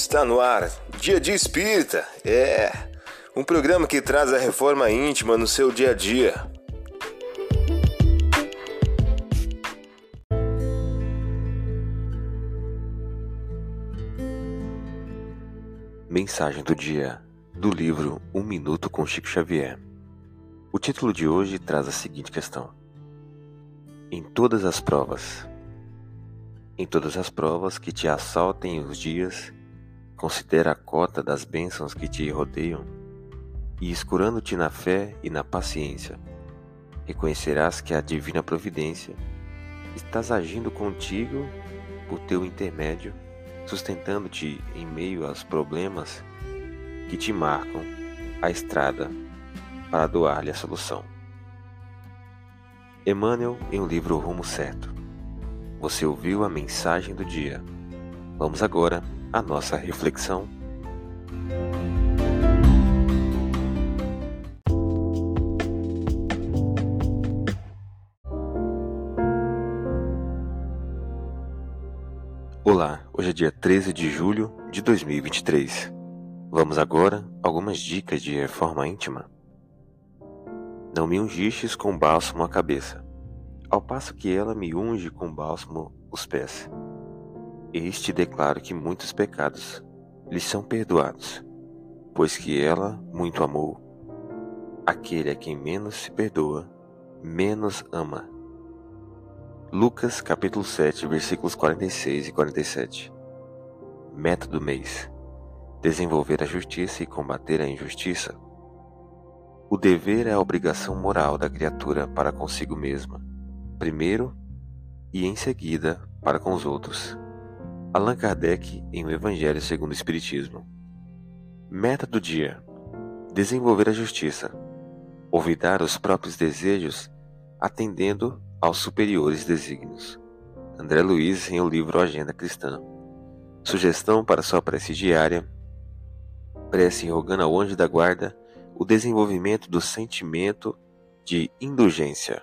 Está no ar, Dia de Espírita. É um programa que traz a reforma íntima no seu dia a dia. Mensagem do dia do livro Um Minuto com Chico Xavier. O título de hoje traz a seguinte questão: Em todas as provas, em todas as provas que te assaltem os dias, considera a cota das bênçãos que te rodeiam, e escurando-te na fé e na paciência, reconhecerás que a divina providência estás agindo contigo por teu intermédio, sustentando-te em meio aos problemas que te marcam a estrada para doar-lhe a solução. Emmanuel em um livro Rumo Certo. Você ouviu a mensagem do dia. Vamos agora à nossa reflexão. Olá, hoje é dia 13 de julho de 2023. Vamos agora a algumas dicas de reforma íntima. Não me ungistes com bálsamo a cabeça, ao passo que ela me unge com bálsamo os pés. Este declaro que muitos pecados lhe são perdoados, pois que ela muito amou. Aquele a quem menos se perdoa, menos ama. Lucas capítulo 7, versículos 46 e 47. Meta do mês: desenvolver a justiça e combater a injustiça. O dever é a obrigação moral da criatura para consigo mesma, primeiro e em seguida para com os outros. Allan Kardec em O Evangelho segundo o Espiritismo. Meta do dia: desenvolver a justiça, olvidar os próprios desejos, atendendo aos superiores desígnios. André Luiz em o livro Agenda Cristã. Sugestão para sua prece diária: prece rogando ao anjo da guarda o desenvolvimento do sentimento de indulgência.